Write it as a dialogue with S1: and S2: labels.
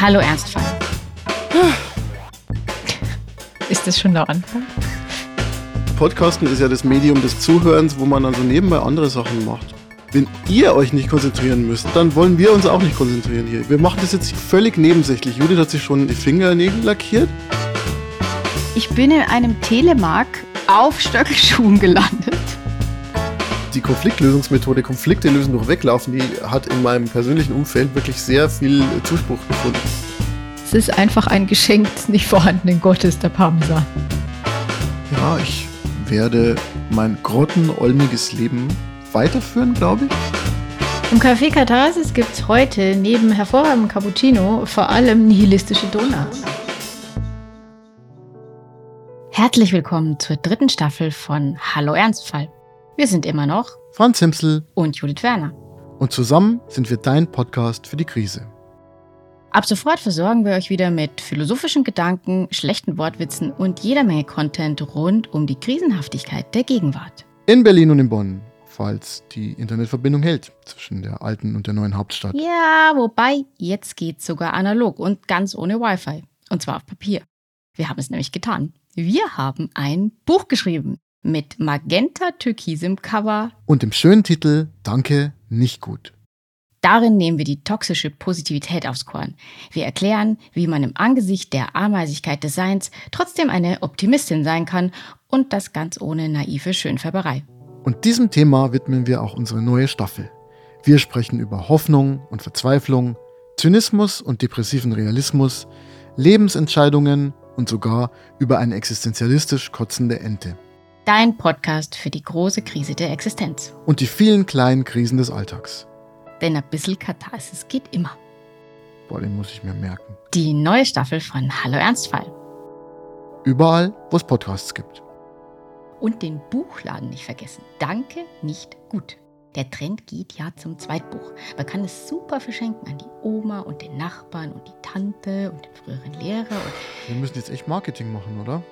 S1: Hallo Ernstfall. Ist das schon der Anfang?
S2: Podcasten ist ja das Medium des Zuhörens, wo man also nebenbei andere Sachen macht. Wenn ihr euch nicht konzentrieren müsst, dann wollen wir uns auch nicht konzentrieren hier. Wir machen das jetzt völlig nebensächlich. Judith hat sich schon die Fingernägel lackiert.
S1: Ich bin in einem Telemark auf Stöckelschuhen gelandet.
S2: Die Konfliktlösungsmethode Konflikte lösen durch Weglaufen, die hat in meinem persönlichen Umfeld wirklich sehr viel Zuspruch gefunden.
S1: Es ist einfach ein Geschenk des nicht vorhandenen Gottes, der Parmesan.
S2: Ja, ich werde mein grottenolmiges Leben weiterführen, glaube ich.
S1: Im Café Katharsis gibt es heute neben hervorragendem Cappuccino vor allem nihilistische Donuts. Herzlich willkommen zur dritten Staffel von Hallo Ernstfall. Wir sind immer noch
S2: Franz Himsel
S1: und Judith Werner.
S2: und zusammen sind wir dein Podcast für die Krise.
S1: Ab sofort versorgen wir euch wieder mit philosophischen Gedanken, schlechten Wortwitzen und jeder Menge Content rund um die Krisenhaftigkeit der Gegenwart.
S2: In Berlin und in Bonn, falls die Internetverbindung hält zwischen der alten und der neuen Hauptstadt.
S1: Ja, wobei, jetzt geht's sogar analog und ganz ohne Wi-Fi. Und zwar auf Papier. Wir haben es nämlich getan. Wir haben ein Buch geschrieben mit magenta-türkisem Cover.
S2: Und im schönen Titel Danke, nicht gut.
S1: Darin nehmen wir die toxische Positivität aufs Korn. Wir erklären, wie man im Angesicht der Ameisigkeit des Seins trotzdem eine Optimistin sein kann und das ganz ohne naive Schönfärberei.
S2: Und diesem Thema widmen wir auch unsere neue Staffel. Wir sprechen über Hoffnung und Verzweiflung, Zynismus und depressiven Realismus, Lebensentscheidungen und sogar über eine existenzialistisch kotzende Ente.
S1: Dein Podcast für die große Krise der Existenz.
S2: Und die vielen kleinen Krisen des Alltags.
S1: Denn ein bisschen Katharsis geht immer.
S2: Boah, den muss ich mir merken.
S1: Die neue Staffel von Hallo Ernstfall.
S2: Überall, wo es Podcasts gibt.
S1: Und den Buchladen nicht vergessen. Danke, nicht gut. Der Trend geht ja zum Zweitbuch. Man kann es super verschenken an die Oma und den Nachbarn und die Tante und den früheren Lehrer. Und
S2: Wir müssen jetzt echt Marketing machen, oder?